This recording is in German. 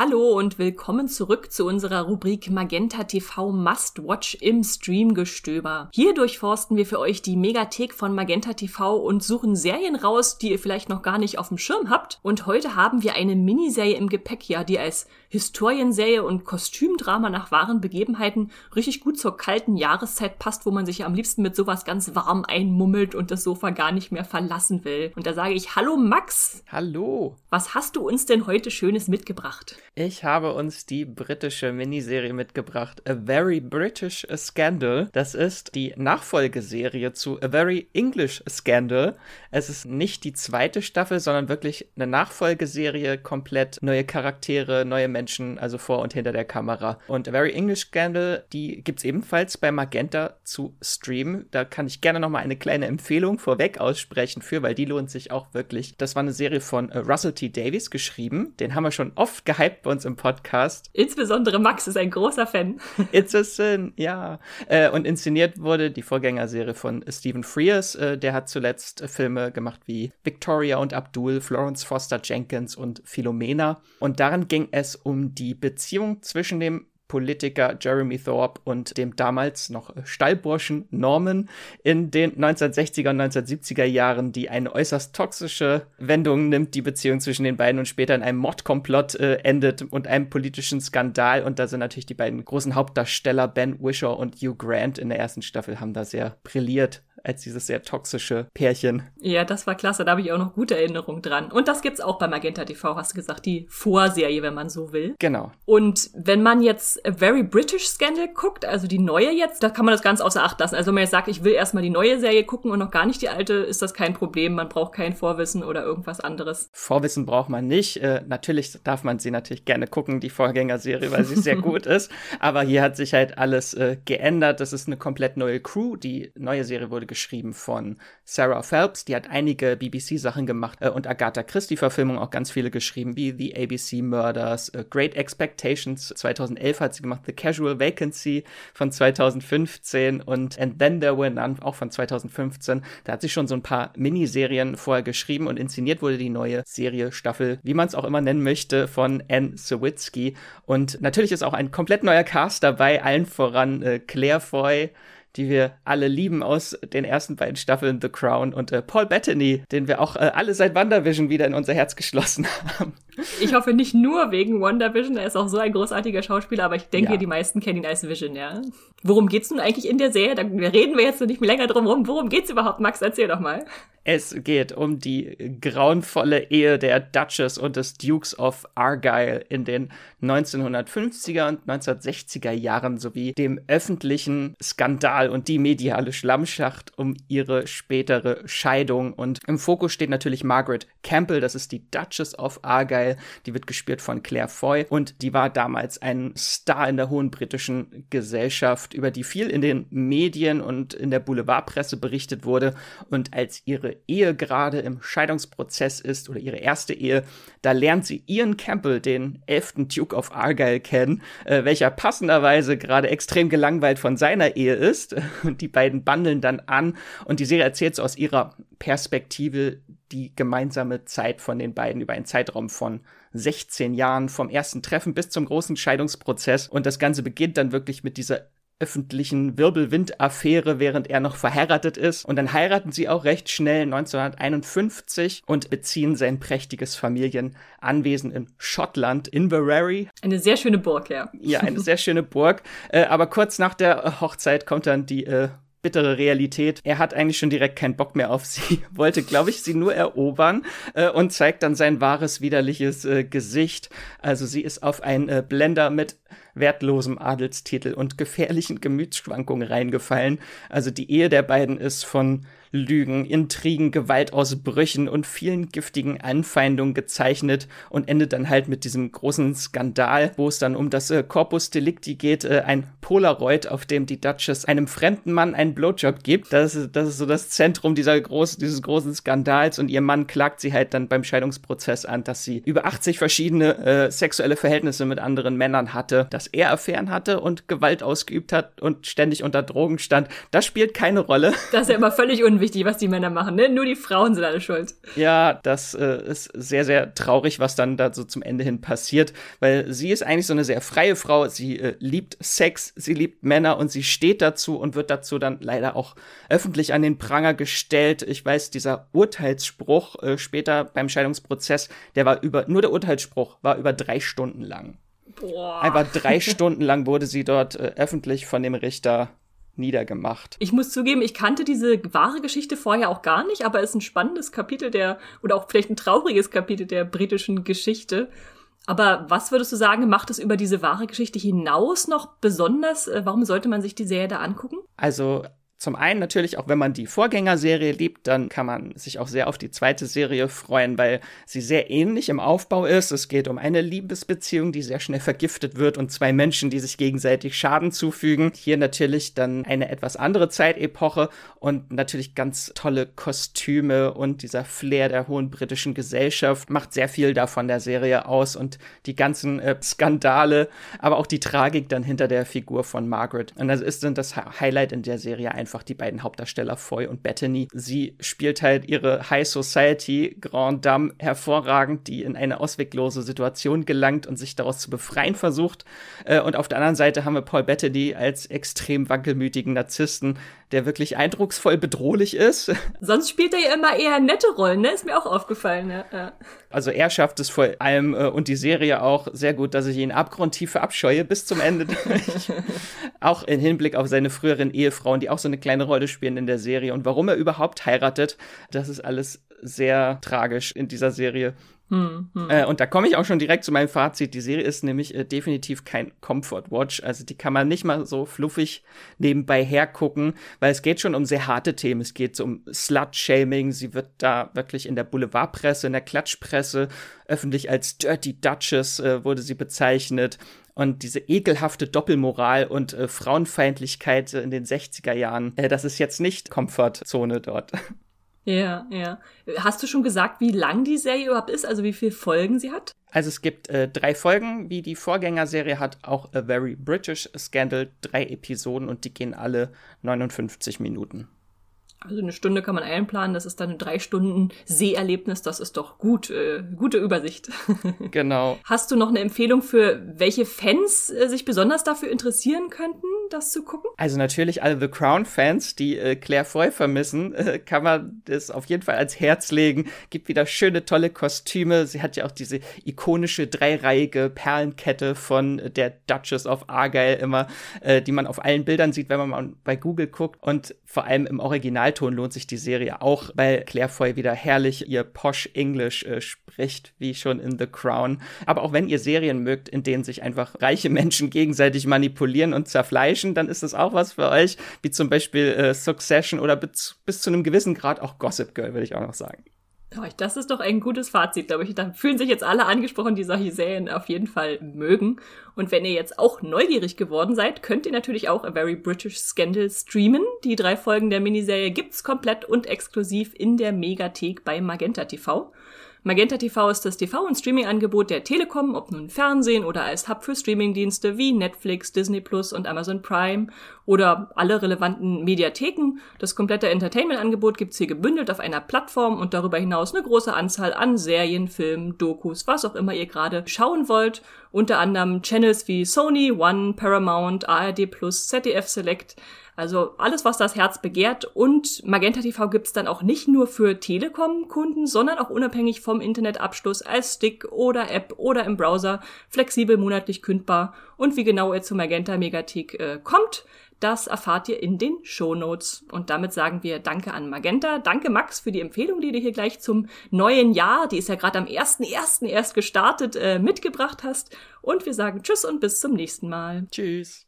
Hallo und willkommen zurück zu unserer Rubrik Magenta TV Must Watch im Streamgestöber. Hier durchforsten wir für euch die Megathek von Magenta TV und suchen Serien raus, die ihr vielleicht noch gar nicht auf dem Schirm habt. Und heute haben wir eine Miniserie im Gepäck, ja, die als Historienserie und Kostümdrama nach wahren Begebenheiten richtig gut zur kalten Jahreszeit passt, wo man sich ja am liebsten mit sowas ganz warm einmummelt und das Sofa gar nicht mehr verlassen will. Und da sage ich Hallo Max. Hallo. Was hast du uns denn heute Schönes mitgebracht? Ich habe uns die britische Miniserie mitgebracht, A Very British Scandal. Das ist die Nachfolgeserie zu A Very English Scandal. Es ist nicht die zweite Staffel, sondern wirklich eine Nachfolgeserie, komplett neue Charaktere, neue Menschen, also vor und hinter der Kamera. Und A Very English Scandal, die gibt es ebenfalls bei Magenta zu streamen. Da kann ich gerne nochmal eine kleine Empfehlung vorweg aussprechen für, weil die lohnt sich auch wirklich. Das war eine Serie von äh, Russell T. Davies geschrieben. Den haben wir schon oft gehypt bei uns im Podcast. Insbesondere Max ist ein großer Fan. It's a sin, ja. Äh, und inszeniert wurde die Vorgängerserie von Stephen Frears. Äh, der hat zuletzt Filme gemacht wie Victoria und Abdul, Florence Foster Jenkins und Philomena. Und darin ging es um die Beziehung zwischen dem Politiker Jeremy Thorpe und dem damals noch Stallburschen Norman in den 1960er und 1970er Jahren, die eine äußerst toxische Wendung nimmt, die Beziehung zwischen den beiden und später in einem Mordkomplott äh, endet und einem politischen Skandal. Und da sind natürlich die beiden großen Hauptdarsteller Ben Wishaw und Hugh Grant in der ersten Staffel haben da sehr brilliert als dieses sehr toxische Pärchen. Ja, das war klasse, da habe ich auch noch gute Erinnerungen dran. Und das gibt's auch bei Magenta TV, hast du gesagt, die Vorserie, wenn man so will. Genau. Und wenn man jetzt A Very British Scandal guckt, also die neue jetzt, da kann man das ganz außer Acht lassen. Also wenn man jetzt sagt, ich will erstmal die neue Serie gucken und noch gar nicht die alte, ist das kein Problem. Man braucht kein Vorwissen oder irgendwas anderes. Vorwissen braucht man nicht. Äh, natürlich darf man sie natürlich gerne gucken, die Vorgängerserie, weil sie sehr gut ist. Aber hier hat sich halt alles äh, geändert. Das ist eine komplett neue Crew. Die neue Serie wurde geschrieben von Sarah Phelps, die hat einige BBC-Sachen gemacht äh, und Agatha Christie-Verfilmungen auch ganz viele geschrieben, wie The ABC Murders, äh, Great Expectations 2011 hat sie gemacht, The Casual Vacancy von 2015 und And Then There Were None auch von 2015. Da hat sie schon so ein paar Miniserien vorher geschrieben und inszeniert wurde die neue Serie, Staffel, wie man es auch immer nennen möchte, von Anne Sawitsky. Und natürlich ist auch ein komplett neuer Cast dabei, allen voran äh, Claire Foy, die wir alle lieben aus den ersten beiden Staffeln The Crown und äh, Paul Bettany, den wir auch äh, alle seit WandaVision wieder in unser Herz geschlossen haben. Ich hoffe nicht nur wegen WandaVision, er ist auch so ein großartiger Schauspieler, aber ich denke, ja. die meisten kennen ihn als Vision, ja. Worum geht's nun eigentlich in der Serie? Da reden wir jetzt noch nicht mehr länger drum rum. Worum geht's überhaupt, Max? Erzähl doch mal. Es geht um die grauenvolle Ehe der Duchess und des Dukes of Argyle in den 1950er und 1960er Jahren sowie dem öffentlichen Skandal und die mediale Schlammschacht um ihre spätere Scheidung. Und im Fokus steht natürlich Margaret Campbell, das ist die Duchess of Argyle, die wird gespielt von Claire Foy und die war damals ein Star in der hohen britischen Gesellschaft, über die viel in den Medien und in der Boulevardpresse berichtet wurde. Und als ihre Ehe gerade im Scheidungsprozess ist oder ihre erste Ehe, da lernt sie Ian Campbell, den elften Duke of Argyle, kennen, äh, welcher passenderweise gerade extrem gelangweilt von seiner Ehe ist. Und die beiden bandeln dann an und die Serie erzählt so aus ihrer Perspektive die gemeinsame Zeit von den beiden über einen Zeitraum von 16 Jahren vom ersten Treffen bis zum großen Scheidungsprozess. Und das Ganze beginnt dann wirklich mit dieser öffentlichen Wirbelwind-Affäre, während er noch verheiratet ist. Und dann heiraten sie auch recht schnell 1951 und beziehen sein prächtiges Familienanwesen in Schottland, Inverary. Eine sehr schöne Burg, ja. Ja, eine sehr schöne Burg. Äh, aber kurz nach der Hochzeit kommt dann die äh, bittere Realität. Er hat eigentlich schon direkt keinen Bock mehr auf sie, wollte, glaube ich, sie nur erobern äh, und zeigt dann sein wahres, widerliches äh, Gesicht. Also sie ist auf einen äh, Blender mit wertlosem Adelstitel und gefährlichen Gemütsschwankungen reingefallen. Also die Ehe der beiden ist von Lügen, Intrigen, Gewaltausbrüchen und vielen giftigen Anfeindungen gezeichnet und endet dann halt mit diesem großen Skandal, wo es dann um das äh, Corpus Delicti geht, äh, ein Polaroid, auf dem die Duchess einem fremden Mann einen Blowjob gibt. Das ist, das ist so das Zentrum dieser groß, dieses großen Skandals und ihr Mann klagt sie halt dann beim Scheidungsprozess an, dass sie über 80 verschiedene äh, sexuelle Verhältnisse mit anderen Männern hatte hatte, dass er Affären hatte und Gewalt ausgeübt hat und ständig unter Drogen stand. Das spielt keine Rolle. Das ist ja immer völlig unwichtig, was die Männer machen, ne? Nur die Frauen sind alle schuld. Ja, das äh, ist sehr, sehr traurig, was dann da so zum Ende hin passiert, weil sie ist eigentlich so eine sehr freie Frau. Sie äh, liebt Sex, sie liebt Männer und sie steht dazu und wird dazu dann leider auch öffentlich an den Pranger gestellt. Ich weiß, dieser Urteilsspruch äh, später beim Scheidungsprozess, der war über, nur der Urteilsspruch war über drei Stunden lang. Boah. Einfach drei Stunden lang wurde sie dort äh, öffentlich von dem Richter niedergemacht. Ich muss zugeben, ich kannte diese wahre Geschichte vorher auch gar nicht, aber es ist ein spannendes Kapitel der, oder auch vielleicht ein trauriges Kapitel der britischen Geschichte. Aber was würdest du sagen, macht es über diese wahre Geschichte hinaus noch besonders? Äh, warum sollte man sich die Serie da angucken? Also zum einen natürlich, auch wenn man die Vorgängerserie liebt, dann kann man sich auch sehr auf die zweite Serie freuen, weil sie sehr ähnlich im Aufbau ist. Es geht um eine Liebesbeziehung, die sehr schnell vergiftet wird und zwei Menschen, die sich gegenseitig Schaden zufügen. Hier natürlich dann eine etwas andere Zeitepoche und natürlich ganz tolle Kostüme und dieser Flair der hohen britischen Gesellschaft macht sehr viel davon der Serie aus und die ganzen äh, Skandale, aber auch die Tragik dann hinter der Figur von Margaret. Und das ist dann das Highlight in der Serie einfach einfach die beiden Hauptdarsteller Foy und Bethany. Sie spielt halt ihre High Society Grand Dame hervorragend, die in eine ausweglose Situation gelangt und sich daraus zu befreien versucht. Äh, und auf der anderen Seite haben wir Paul Bettany als extrem wankelmütigen Narzissten, der wirklich eindrucksvoll bedrohlich ist. Sonst spielt er ja immer eher nette Rollen, ne? Ist mir auch aufgefallen, ja. Also er schafft es vor allem äh, und die Serie auch sehr gut, dass ich ihn abgrundtief verabscheue bis zum Ende. auch im Hinblick auf seine früheren Ehefrauen, die auch so eine kleine Rolle spielen in der Serie und warum er überhaupt heiratet, das ist alles sehr tragisch in dieser Serie. Hm, hm. Äh, und da komme ich auch schon direkt zu meinem Fazit. Die Serie ist nämlich äh, definitiv kein Comfort Watch. Also die kann man nicht mal so fluffig nebenbei hergucken, weil es geht schon um sehr harte Themen. Es geht um Slut-Shaming. Sie wird da wirklich in der Boulevardpresse, in der Klatschpresse öffentlich als Dirty Duchess äh, wurde sie bezeichnet. Und diese ekelhafte Doppelmoral und äh, Frauenfeindlichkeit in den 60er Jahren, äh, das ist jetzt nicht Komfortzone dort. Ja, ja. Hast du schon gesagt, wie lang die Serie überhaupt ist, also wie viele Folgen sie hat? Also es gibt äh, drei Folgen, wie die Vorgängerserie hat, auch A Very British Scandal, drei Episoden und die gehen alle 59 Minuten. Also eine Stunde kann man einplanen, das ist dann ein drei Stunden Seherlebnis, das ist doch gut, äh, gute Übersicht. genau. Hast du noch eine Empfehlung für welche Fans äh, sich besonders dafür interessieren könnten, das zu gucken? Also natürlich alle The Crown-Fans, die äh, Claire Foy vermissen, äh, kann man das auf jeden Fall ans Herz legen. Gibt wieder schöne, tolle Kostüme. Sie hat ja auch diese ikonische dreireihige Perlenkette von der Duchess of Argyle immer, äh, die man auf allen Bildern sieht, wenn man mal bei Google guckt. Und vor allem im Original Originalton lohnt sich die Serie auch, weil Claire Foy wieder herrlich ihr Posh English äh, spricht, wie schon in The Crown. Aber auch wenn ihr Serien mögt, in denen sich einfach reiche Menschen gegenseitig manipulieren und zerfleischen, dann ist das auch was für euch, wie zum Beispiel äh, Succession oder bis, bis zu einem gewissen Grad auch Gossip Girl, würde ich auch noch sagen. Das ist doch ein gutes Fazit, glaube ich. Da fühlen sich jetzt alle angesprochen, die solche Serien auf jeden Fall mögen. Und wenn ihr jetzt auch neugierig geworden seid, könnt ihr natürlich auch A Very British Scandal streamen. Die drei Folgen der Miniserie gibt's komplett und exklusiv in der Megathek bei Magenta TV. Magenta TV ist das TV- und Streaming-Angebot der Telekom, ob nun Fernsehen oder als Hub für Streamingdienste wie Netflix, Disney Plus und Amazon Prime oder alle relevanten Mediatheken. Das komplette Entertainment-Angebot gibt's hier gebündelt auf einer Plattform und darüber hinaus eine große Anzahl an Serien, Filmen, Dokus, was auch immer ihr gerade schauen wollt. Unter anderem Channels wie Sony, One, Paramount, ARD Plus, ZDF Select, also alles, was das Herz begehrt. Und Magenta TV gibt's dann auch nicht nur für Telekom-Kunden, sondern auch unabhängig vom Internetabschluss als Stick oder App oder im Browser flexibel monatlich kündbar. Und wie genau ihr zu Magenta Megathek äh, kommt, das erfahrt ihr in den Show Notes. Und damit sagen wir Danke an Magenta. Danke Max für die Empfehlung, die du hier gleich zum neuen Jahr, die ist ja gerade am 1.1. erst gestartet, äh, mitgebracht hast. Und wir sagen Tschüss und bis zum nächsten Mal. Tschüss.